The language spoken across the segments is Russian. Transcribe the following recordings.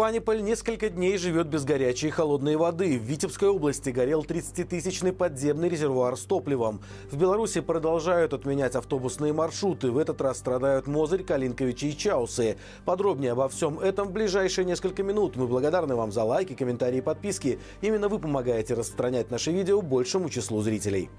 Фаниполь несколько дней живет без горячей и холодной воды. В Витебской области горел 30-тысячный подземный резервуар с топливом. В Беларуси продолжают отменять автобусные маршруты. В этот раз страдают Мозырь, Калинковичи и Чаусы. Подробнее обо всем этом в ближайшие несколько минут. Мы благодарны вам за лайки, комментарии и подписки. Именно вы помогаете распространять наши видео большему числу зрителей.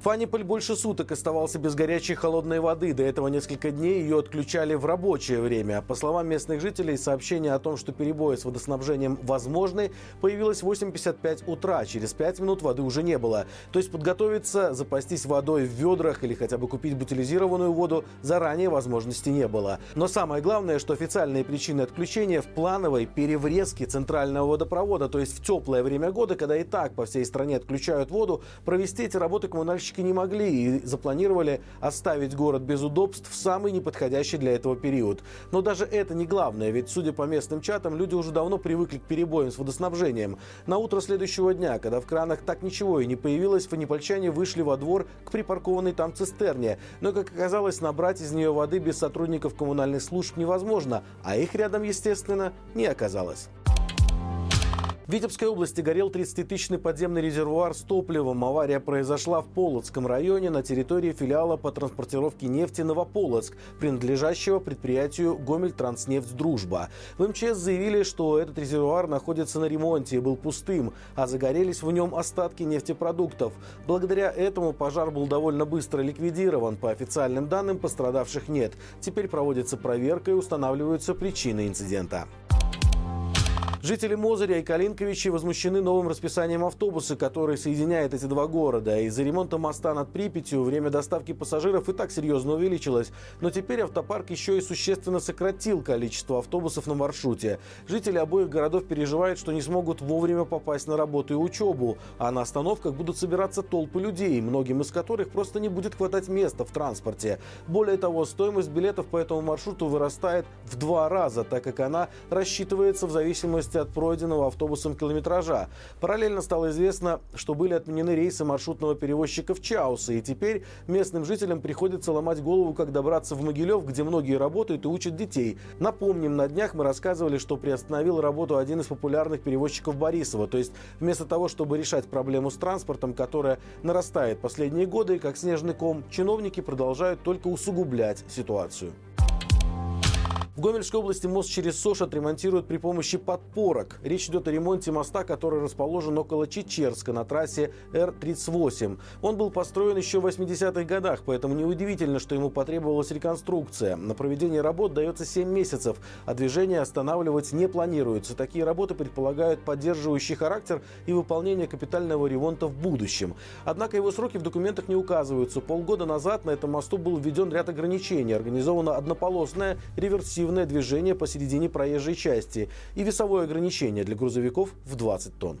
Фаниполь больше суток оставался без горячей холодной воды. До этого несколько дней ее отключали в рабочее время. По словам местных жителей, сообщение о том, что перебои с водоснабжением возможны, появилось в 8.55 утра. Через 5 минут воды уже не было. То есть подготовиться, запастись водой в ведрах или хотя бы купить бутилизированную воду заранее возможности не было. Но самое главное, что официальные причины отключения в плановой переврезке центрального водопровода, то есть в теплое время года, когда и так по всей стране отключают воду, провести эти работы коммунальщики застройщики не могли и запланировали оставить город без удобств в самый неподходящий для этого период. Но даже это не главное, ведь, судя по местным чатам, люди уже давно привыкли к перебоям с водоснабжением. На утро следующего дня, когда в кранах так ничего и не появилось, фанипольчане вышли во двор к припаркованной там цистерне. Но, как оказалось, набрать из нее воды без сотрудников коммунальных служб невозможно, а их рядом, естественно, не оказалось. В Витебской области горел 30-тысячный подземный резервуар с топливом. Авария произошла в Полоцком районе на территории филиала по транспортировке нефти «Новополоцк», принадлежащего предприятию «Гомель Транснефть Дружба». В МЧС заявили, что этот резервуар находится на ремонте и был пустым, а загорелись в нем остатки нефтепродуктов. Благодаря этому пожар был довольно быстро ликвидирован. По официальным данным, пострадавших нет. Теперь проводится проверка и устанавливаются причины инцидента. Жители Мозыря и Калинковичи возмущены новым расписанием автобуса, который соединяет эти два города. Из-за ремонта моста над Припятью время доставки пассажиров и так серьезно увеличилось. Но теперь автопарк еще и существенно сократил количество автобусов на маршруте. Жители обоих городов переживают, что не смогут вовремя попасть на работу и учебу. А на остановках будут собираться толпы людей, многим из которых просто не будет хватать места в транспорте. Более того, стоимость билетов по этому маршруту вырастает в два раза, так как она рассчитывается в зависимости зависимости от пройденного автобусом километража. Параллельно стало известно, что были отменены рейсы маршрутного перевозчика в Чауса, и теперь местным жителям приходится ломать голову, как добраться в Могилев, где многие работают и учат детей. Напомним, на днях мы рассказывали, что приостановил работу один из популярных перевозчиков Борисова. То есть вместо того, чтобы решать проблему с транспортом, которая нарастает последние годы, как снежный ком, чиновники продолжают только усугублять ситуацию. В Гомельской области мост через Сош отремонтируют при помощи подпорок. Речь идет о ремонте моста, который расположен около Чечерска на трассе Р-38. Он был построен еще в 80-х годах, поэтому неудивительно, что ему потребовалась реконструкция. На проведение работ дается 7 месяцев, а движение останавливать не планируется. Такие работы предполагают поддерживающий характер и выполнение капитального ремонта в будущем. Однако его сроки в документах не указываются. Полгода назад на этом мосту был введен ряд ограничений. Организована однополосная реверсивная активное движение посередине проезжей части и весовое ограничение для грузовиков в 20 тонн.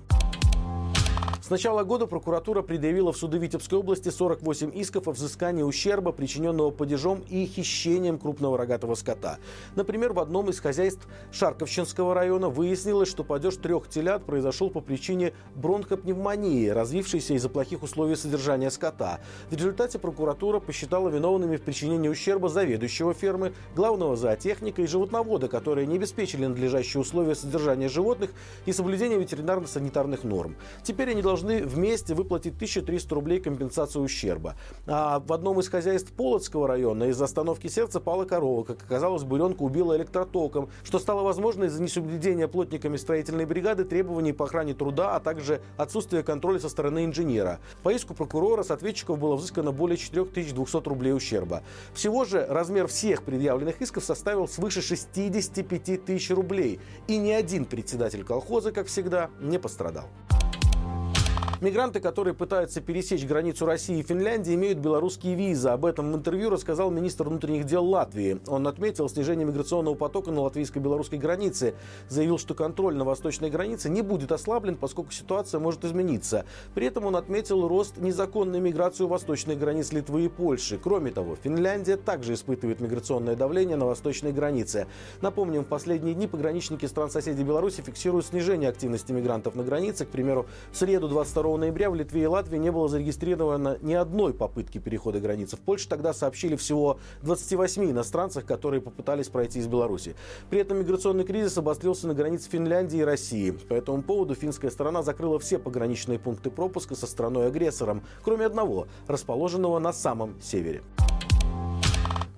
С начала года прокуратура предъявила в суды Витебской области 48 исков о взыскании ущерба, причиненного падежом и хищением крупного рогатого скота. Например, в одном из хозяйств Шарковщинского района выяснилось, что падеж трех телят произошел по причине бронхопневмонии, развившейся из-за плохих условий содержания скота. В результате прокуратура посчитала виновными в причинении ущерба заведующего фермы, главного зоотехника и животновода, которые не обеспечили надлежащие условия содержания животных и соблюдения ветеринарно-санитарных норм. Теперь они должны должны вместе выплатить 1300 рублей компенсацию ущерба. А в одном из хозяйств Полоцкого района из остановки сердца пала корова. Как оказалось, буренка убила электротоком, что стало возможно из-за несоблюдения плотниками строительной бригады требований по охране труда, а также отсутствия контроля со стороны инженера. По иску прокурора с ответчиков было взыскано более 4200 рублей ущерба. Всего же размер всех предъявленных исков составил свыше 65 тысяч рублей. И ни один председатель колхоза, как всегда, не пострадал. Мигранты, которые пытаются пересечь границу России и Финляндии, имеют белорусские визы. Об этом в интервью рассказал министр внутренних дел Латвии. Он отметил снижение миграционного потока на латвийско-белорусской границе. Заявил, что контроль на восточной границе не будет ослаблен, поскольку ситуация может измениться. При этом он отметил рост незаконной миграции у восточных границ Литвы и Польши. Кроме того, Финляндия также испытывает миграционное давление на восточной границе. Напомним, в последние дни пограничники стран соседей Беларуси фиксируют снижение активности мигрантов на границе. К примеру, в среду 22 22 ноября в Литве и Латвии не было зарегистрировано ни одной попытки перехода границы. В Польше тогда сообщили всего 28 иностранцах, которые попытались пройти из Беларуси. При этом миграционный кризис обострился на границе Финляндии и России. По этому поводу финская сторона закрыла все пограничные пункты пропуска со страной-агрессором, кроме одного, расположенного на самом севере.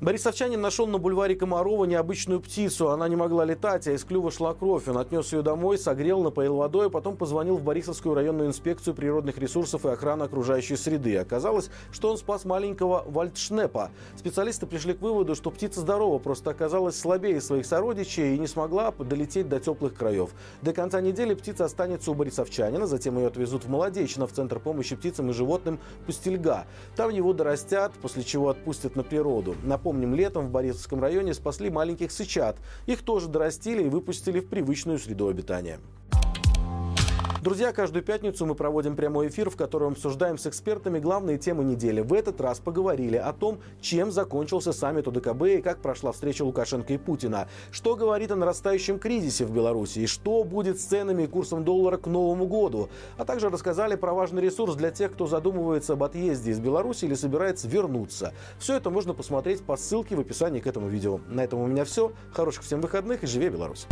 Борисовчанин нашел на бульваре Комарова необычную птицу. Она не могла летать, а из клюва шла кровь. Он отнес ее домой, согрел, напоил водой, а потом позвонил в Борисовскую районную инспекцию природных ресурсов и охраны окружающей среды. Оказалось, что он спас маленького вальдшнепа. Специалисты пришли к выводу, что птица здорова, просто оказалась слабее своих сородичей и не смогла долететь до теплых краев. До конца недели птица останется у борисовчанина, затем ее отвезут в Молодечино, в Центр помощи птицам и животным Пустельга. Там его дорастят, после чего отпустят на природу. Напомню, Напомним, летом в Борисовском районе спасли маленьких сычат. Их тоже дорастили и выпустили в привычную среду обитания. Друзья, каждую пятницу мы проводим прямой эфир, в котором обсуждаем с экспертами главные темы недели. В этот раз поговорили о том, чем закончился саммит ОДКБ и как прошла встреча Лукашенко и Путина. Что говорит о нарастающем кризисе в Беларуси и что будет с ценами и курсом доллара к Новому году. А также рассказали про важный ресурс для тех, кто задумывается об отъезде из Беларуси или собирается вернуться. Все это можно посмотреть по ссылке в описании к этому видео. На этом у меня все. Хороших всем выходных и живи Беларусь!